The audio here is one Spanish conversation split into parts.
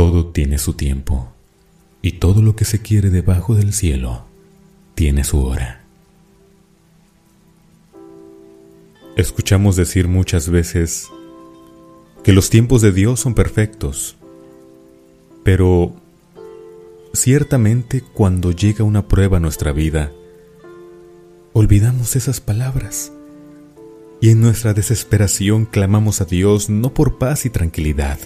Todo tiene su tiempo, y todo lo que se quiere debajo del cielo tiene su hora. Escuchamos decir muchas veces que los tiempos de Dios son perfectos, pero ciertamente cuando llega una prueba a nuestra vida, olvidamos esas palabras y en nuestra desesperación clamamos a Dios no por paz y tranquilidad,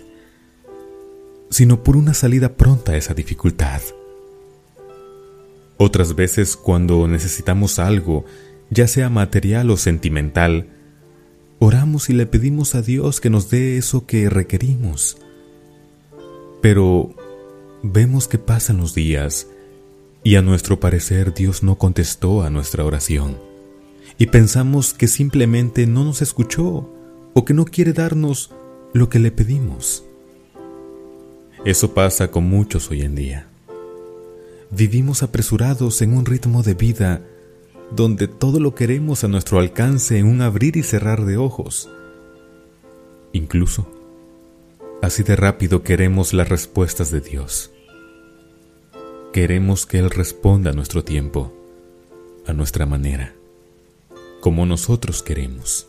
sino por una salida pronta a esa dificultad. Otras veces cuando necesitamos algo, ya sea material o sentimental, oramos y le pedimos a Dios que nos dé eso que requerimos. Pero vemos que pasan los días y a nuestro parecer Dios no contestó a nuestra oración. Y pensamos que simplemente no nos escuchó o que no quiere darnos lo que le pedimos. Eso pasa con muchos hoy en día. Vivimos apresurados en un ritmo de vida donde todo lo queremos a nuestro alcance en un abrir y cerrar de ojos. Incluso, así de rápido queremos las respuestas de Dios. Queremos que Él responda a nuestro tiempo, a nuestra manera, como nosotros queremos.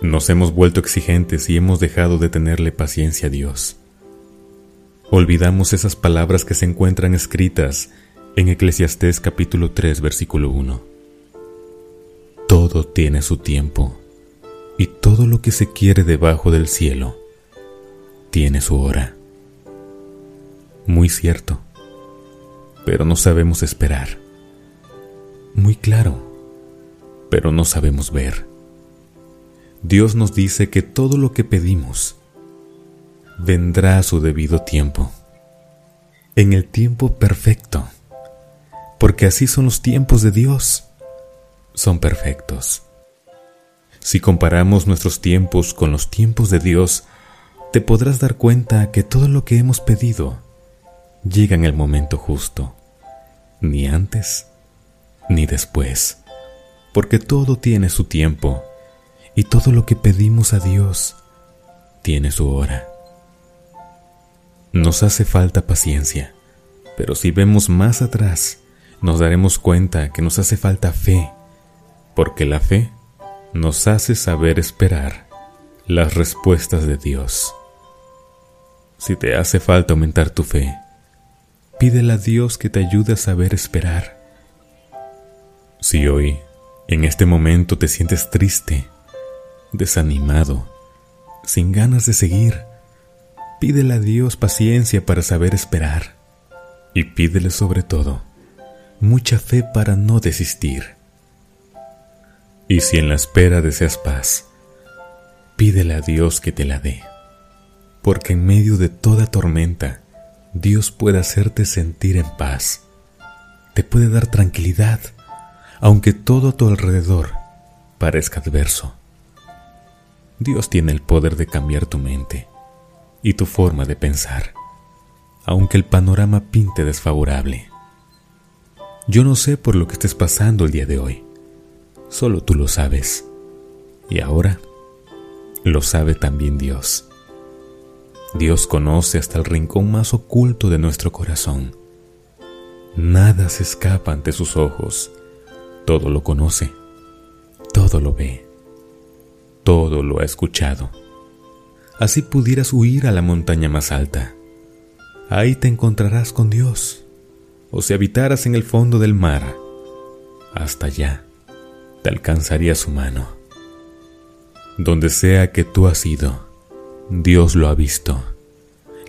Nos hemos vuelto exigentes y hemos dejado de tenerle paciencia a Dios. Olvidamos esas palabras que se encuentran escritas en Eclesiastés capítulo 3 versículo 1. Todo tiene su tiempo y todo lo que se quiere debajo del cielo tiene su hora. Muy cierto, pero no sabemos esperar. Muy claro, pero no sabemos ver. Dios nos dice que todo lo que pedimos vendrá a su debido tiempo, en el tiempo perfecto porque así son los tiempos de Dios. Son perfectos. Si comparamos nuestros tiempos con los tiempos de Dios, te podrás dar cuenta que todo lo que hemos pedido llega en el momento justo, ni antes ni después, porque todo tiene su tiempo y todo lo que pedimos a Dios tiene su hora. Nos hace falta paciencia, pero si vemos más atrás, nos daremos cuenta que nos hace falta fe, porque la fe nos hace saber esperar las respuestas de Dios. Si te hace falta aumentar tu fe, pídele a Dios que te ayude a saber esperar. Si hoy, en este momento, te sientes triste, desanimado, sin ganas de seguir, pídele a Dios paciencia para saber esperar y pídele sobre todo mucha fe para no desistir. Y si en la espera deseas paz, pídele a Dios que te la dé, porque en medio de toda tormenta, Dios puede hacerte sentir en paz, te puede dar tranquilidad, aunque todo a tu alrededor parezca adverso. Dios tiene el poder de cambiar tu mente y tu forma de pensar, aunque el panorama pinte desfavorable. Yo no sé por lo que estés pasando el día de hoy. Solo tú lo sabes. Y ahora lo sabe también Dios. Dios conoce hasta el rincón más oculto de nuestro corazón. Nada se escapa ante sus ojos. Todo lo conoce. Todo lo ve. Todo lo ha escuchado. Así pudieras huir a la montaña más alta. Ahí te encontrarás con Dios o si habitaras en el fondo del mar, hasta allá te alcanzaría su mano. Donde sea que tú has ido, Dios lo ha visto.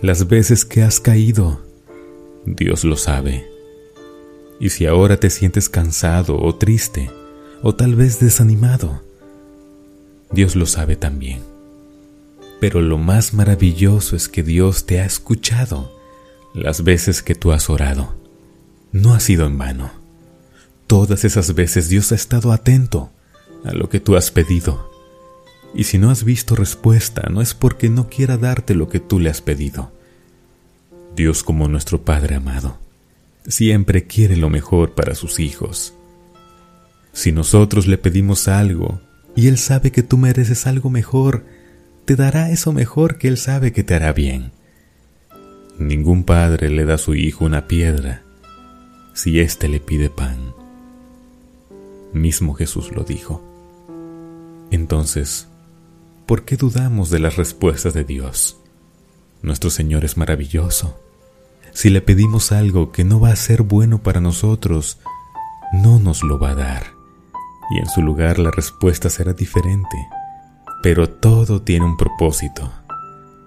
Las veces que has caído, Dios lo sabe. Y si ahora te sientes cansado o triste, o tal vez desanimado, Dios lo sabe también. Pero lo más maravilloso es que Dios te ha escuchado las veces que tú has orado no ha sido en vano. Todas esas veces Dios ha estado atento a lo que tú has pedido. Y si no has visto respuesta, no es porque no quiera darte lo que tú le has pedido. Dios como nuestro Padre amado, siempre quiere lo mejor para sus hijos. Si nosotros le pedimos algo y Él sabe que tú mereces algo mejor, te dará eso mejor que Él sabe que te hará bien. Ningún padre le da a su hijo una piedra si éste le pide pan. Mismo Jesús lo dijo. Entonces, ¿por qué dudamos de las respuestas de Dios? Nuestro Señor es maravilloso. Si le pedimos algo que no va a ser bueno para nosotros, no nos lo va a dar. Y en su lugar la respuesta será diferente. Pero todo tiene un propósito.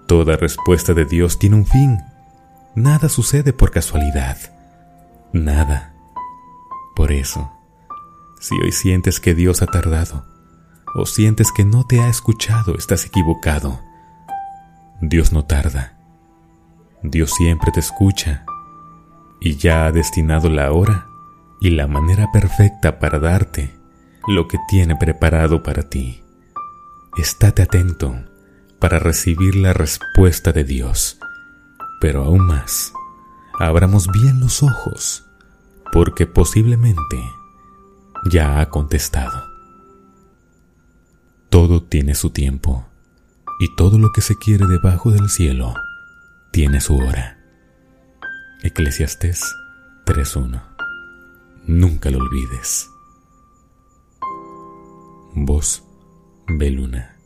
Toda respuesta de Dios tiene un fin. Nada sucede por casualidad. Nada. Por eso, si hoy sientes que Dios ha tardado, o sientes que no te ha escuchado, estás equivocado. Dios no tarda. Dios siempre te escucha y ya ha destinado la hora y la manera perfecta para darte lo que tiene preparado para ti. Estate atento para recibir la respuesta de Dios, pero aún más, abramos bien los ojos, porque posiblemente ya ha contestado. Todo tiene su tiempo, y todo lo que se quiere debajo del cielo tiene su hora. Eclesiastés 3.1 Nunca lo olvides. Voz Beluna.